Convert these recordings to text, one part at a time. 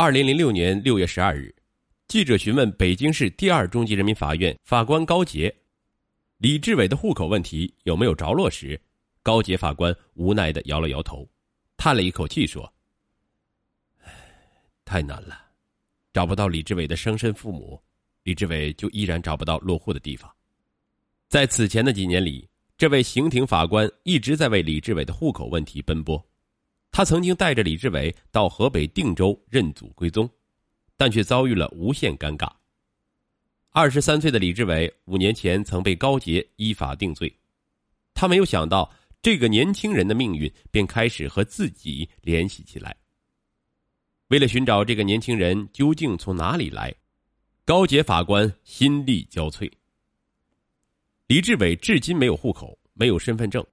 二零零六年六月十二日，记者询问北京市第二中级人民法院法官高杰，李志伟的户口问题有没有着落时，高杰法官无奈的摇了摇头，叹了一口气说：“唉，太难了，找不到李志伟的生身父母，李志伟就依然找不到落户的地方。在此前的几年里，这位刑庭法官一直在为李志伟的户口问题奔波。”他曾经带着李志伟到河北定州认祖归宗，但却遭遇了无限尴尬。二十三岁的李志伟五年前曾被高杰依法定罪，他没有想到这个年轻人的命运便开始和自己联系起来。为了寻找这个年轻人究竟从哪里来，高杰法官心力交瘁。李志伟至今没有户口，没有身份证，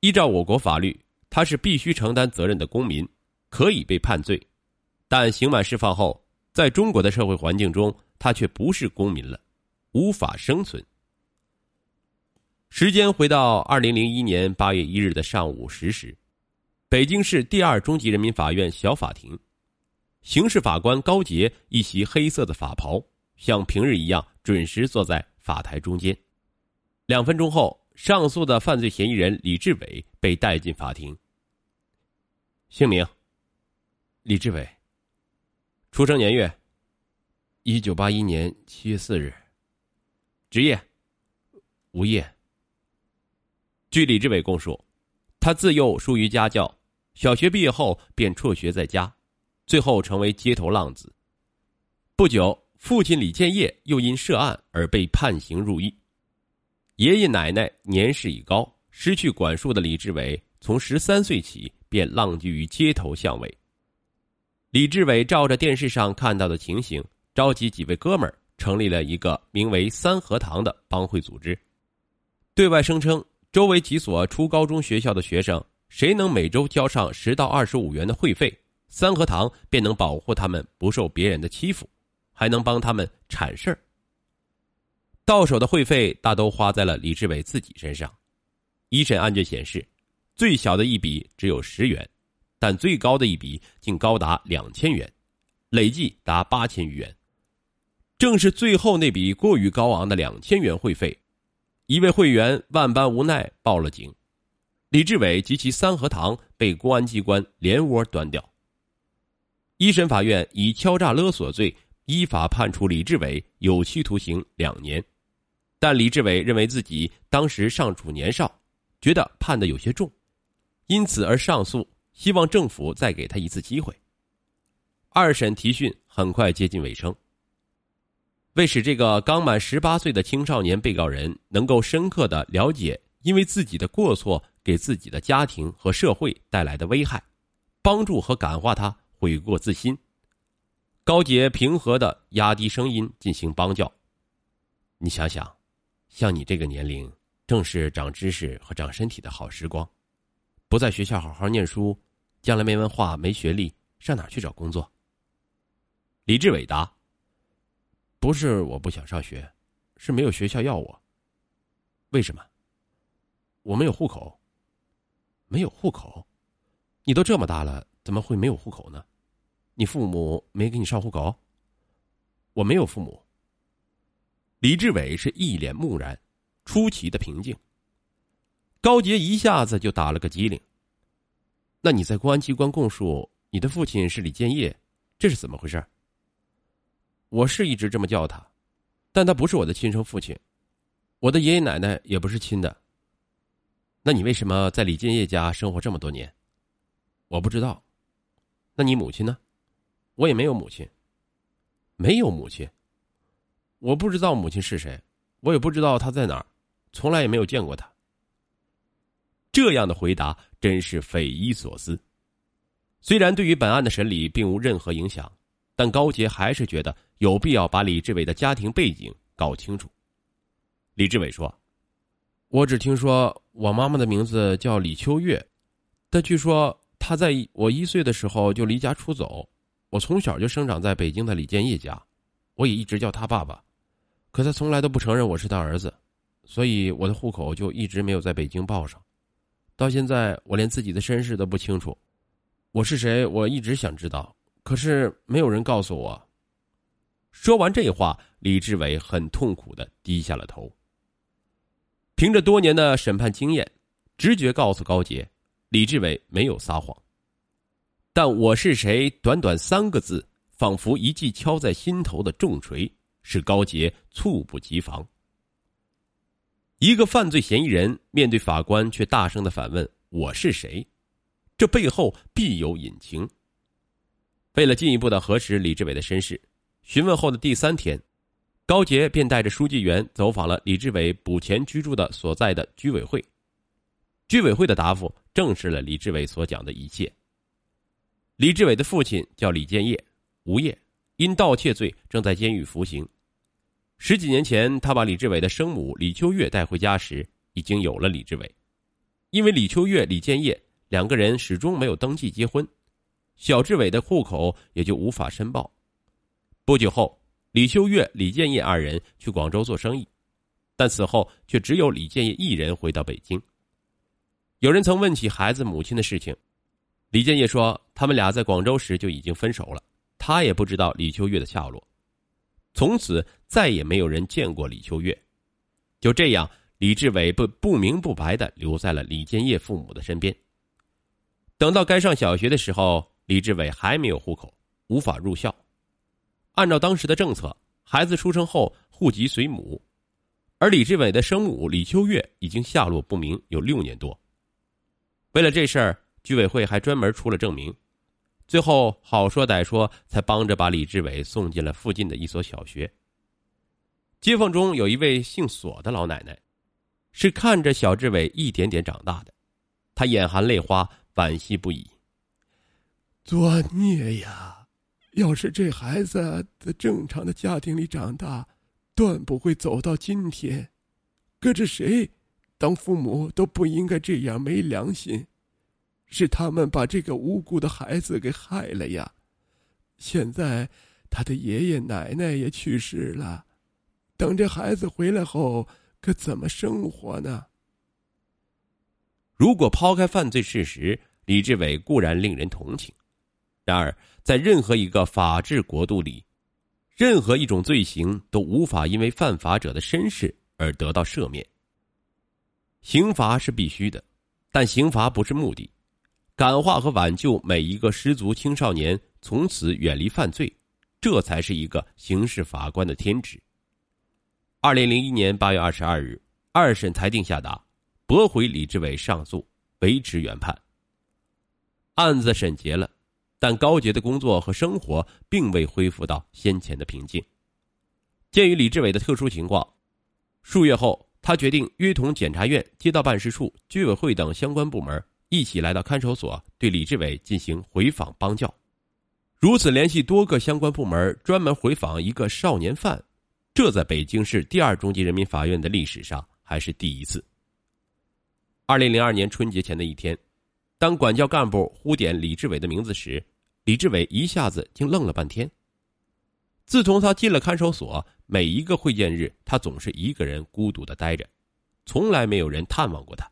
依照我国法律。他是必须承担责任的公民，可以被判罪，但刑满释放后，在中国的社会环境中，他却不是公民了，无法生存。时间回到二零零一年八月一日的上午十时，北京市第二中级人民法院小法庭，刑事法官高杰一袭黑色的法袍，像平日一样准时坐在法台中间。两分钟后，上诉的犯罪嫌疑人李志伟被带进法庭。姓名：李志伟。出生年月：一九八一年七月四日。职业：无业。据李志伟供述，他自幼疏于家教，小学毕业后便辍学在家，最后成为街头浪子。不久，父亲李建业又因涉案而被判刑入狱。爷爷奶奶年事已高，失去管束的李志伟从十三岁起。便浪迹于街头巷尾。李志伟照着电视上看到的情形，召集几位哥们儿，成立了一个名为“三合堂”的帮会组织，对外声称周围几所初高中学校的学生，谁能每周交上十到二十五元的会费，三合堂便能保护他们不受别人的欺负，还能帮他们铲事儿。到手的会费大都花在了李志伟自己身上。一审案卷显示。最小的一笔只有十元，但最高的一笔竟高达两千元，累计达八千余元。正是最后那笔过于高昂的两千元会费，一位会员万般无奈报了警，李志伟及其三合堂被公安机关连窝端掉。一审法院以敲诈勒索罪依法判处李志伟有期徒刑两年，但李志伟认为自己当时尚处年少，觉得判的有些重。因此而上诉，希望政府再给他一次机会。二审提讯很快接近尾声。为使这个刚满十八岁的青少年被告人能够深刻的了解因为自己的过错给自己的家庭和社会带来的危害，帮助和感化他悔过自新，高杰平和的压低声音进行帮教。你想想，像你这个年龄，正是长知识和长身体的好时光。不在学校好好念书，将来没文化、没学历，上哪去找工作？李志伟答：“不是我不想上学，是没有学校要我。为什么？我没有户口。没有户口？你都这么大了，怎么会没有户口呢？你父母没给你上户口？我没有父母。”李志伟是一脸木然，出奇的平静。高杰一下子就打了个激灵。那你在公安机关供述你的父亲是李建业，这是怎么回事？我是一直这么叫他，但他不是我的亲生父亲，我的爷爷奶奶也不是亲的。那你为什么在李建业家生活这么多年？我不知道。那你母亲呢？我也没有母亲。没有母亲。我不知道母亲是谁，我也不知道她在哪儿，从来也没有见过她。这样的回答真是匪夷所思。虽然对于本案的审理并无任何影响，但高杰还是觉得有必要把李志伟的家庭背景搞清楚。李志伟说：“我只听说我妈妈的名字叫李秋月，但据说她在我一岁的时候就离家出走。我从小就生长在北京的李建业家，我也一直叫他爸爸，可他从来都不承认我是他儿子，所以我的户口就一直没有在北京报上。”到现在，我连自己的身世都不清楚。我是谁？我一直想知道，可是没有人告诉我。说完这话，李志伟很痛苦的低下了头。凭着多年的审判经验，直觉告诉高杰，李志伟没有撒谎。但我是谁？短短三个字，仿佛一记敲在心头的重锤，使高杰猝不及防。一个犯罪嫌疑人面对法官，却大声的反问：“我是谁？”这背后必有隐情。为了进一步的核实李志伟的身世，询问后的第三天，高杰便带着书记员走访了李志伟捕前居住的所在的居委会。居委会的答复证实了李志伟所讲的一切。李志伟的父亲叫李建业，无业，因盗窃罪正在监狱服刑。十几年前，他把李志伟的生母李秋月带回家时，已经有了李志伟。因为李秋月、李建业两个人始终没有登记结婚，小志伟的户口也就无法申报。不久后，李秋月、李建业二人去广州做生意，但此后却只有李建业一人回到北京。有人曾问起孩子母亲的事情。李建业说：“他们俩在广州时就已经分手了，他也不知道李秋月的下落。从此再也没有人见过李秋月。就这样，李志伟不不明不白的留在了李建业父母的身边。等到该上小学的时候，李志伟还没有户口，无法入校。按照当时的政策，孩子出生后户籍随母，而李志伟的生母李秋月已经下落不明有六年多。为了这事儿。”居委会还专门出了证明，最后好说歹说，才帮着把李志伟送进了附近的一所小学。街坊中有一位姓索的老奶奶，是看着小志伟一点点长大的，她眼含泪花，惋惜不已。作孽呀！要是这孩子在正常的家庭里长大，断不会走到今天。搁着谁当父母都不应该这样没良心。是他们把这个无辜的孩子给害了呀！现在他的爷爷奶奶也去世了，等这孩子回来后，可怎么生活呢？如果抛开犯罪事实，李志伟固然令人同情，然而在任何一个法治国度里，任何一种罪行都无法因为犯法者的身世而得到赦免。刑罚是必须的，但刑罚不是目的。感化和挽救每一个失足青少年，从此远离犯罪，这才是一个刑事法官的天职。二零零一年八月二十二日，二审裁定下达，驳回李志伟上诉，维持原判。案子审结了，但高杰的工作和生活并未恢复到先前的平静。鉴于李志伟的特殊情况，数月后，他决定约同检察院、街道办事处、居委会等相关部门。一起来到看守所，对李志伟进行回访帮教。如此联系多个相关部门，专门回访一个少年犯，这在北京市第二中级人民法院的历史上还是第一次。二零零二年春节前的一天，当管教干部呼点李志伟的名字时，李志伟一下子竟愣了半天。自从他进了看守所，每一个会见日，他总是一个人孤独的待着，从来没有人探望过他。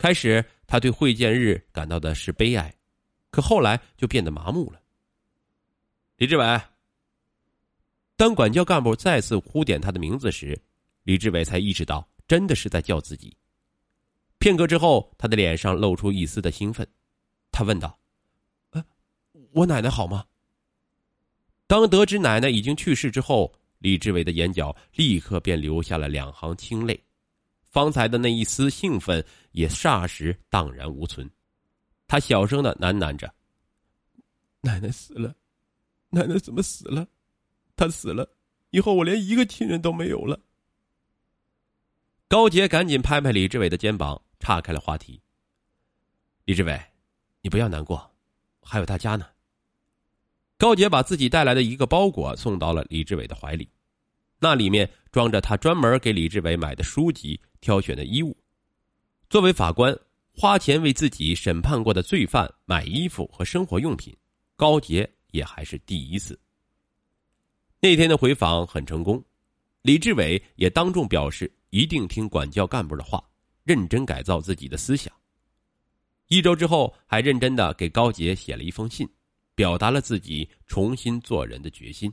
开始，他对会见日感到的是悲哀，可后来就变得麻木了。李志伟。当管教干部再次呼点他的名字时，李志伟才意识到，真的是在叫自己。片刻之后，他的脸上露出一丝的兴奋，他问道：“呃，我奶奶好吗？”当得知奶奶已经去世之后，李志伟的眼角立刻便流下了两行清泪。方才的那一丝兴奋也霎时荡然无存，他小声的喃喃着：“奶奶死了，奶奶怎么死了？她死了以后，我连一个亲人都没有了。”高杰赶紧拍拍李志伟的肩膀，岔开了话题：“李志伟，你不要难过，还有大家呢。”高杰把自己带来的一个包裹送到了李志伟的怀里。那里面装着他专门给李志伟买的书籍、挑选的衣物。作为法官，花钱为自己审判过的罪犯买衣服和生活用品，高杰也还是第一次。那天的回访很成功，李志伟也当众表示一定听管教干部的话，认真改造自己的思想。一周之后，还认真的给高杰写了一封信，表达了自己重新做人的决心。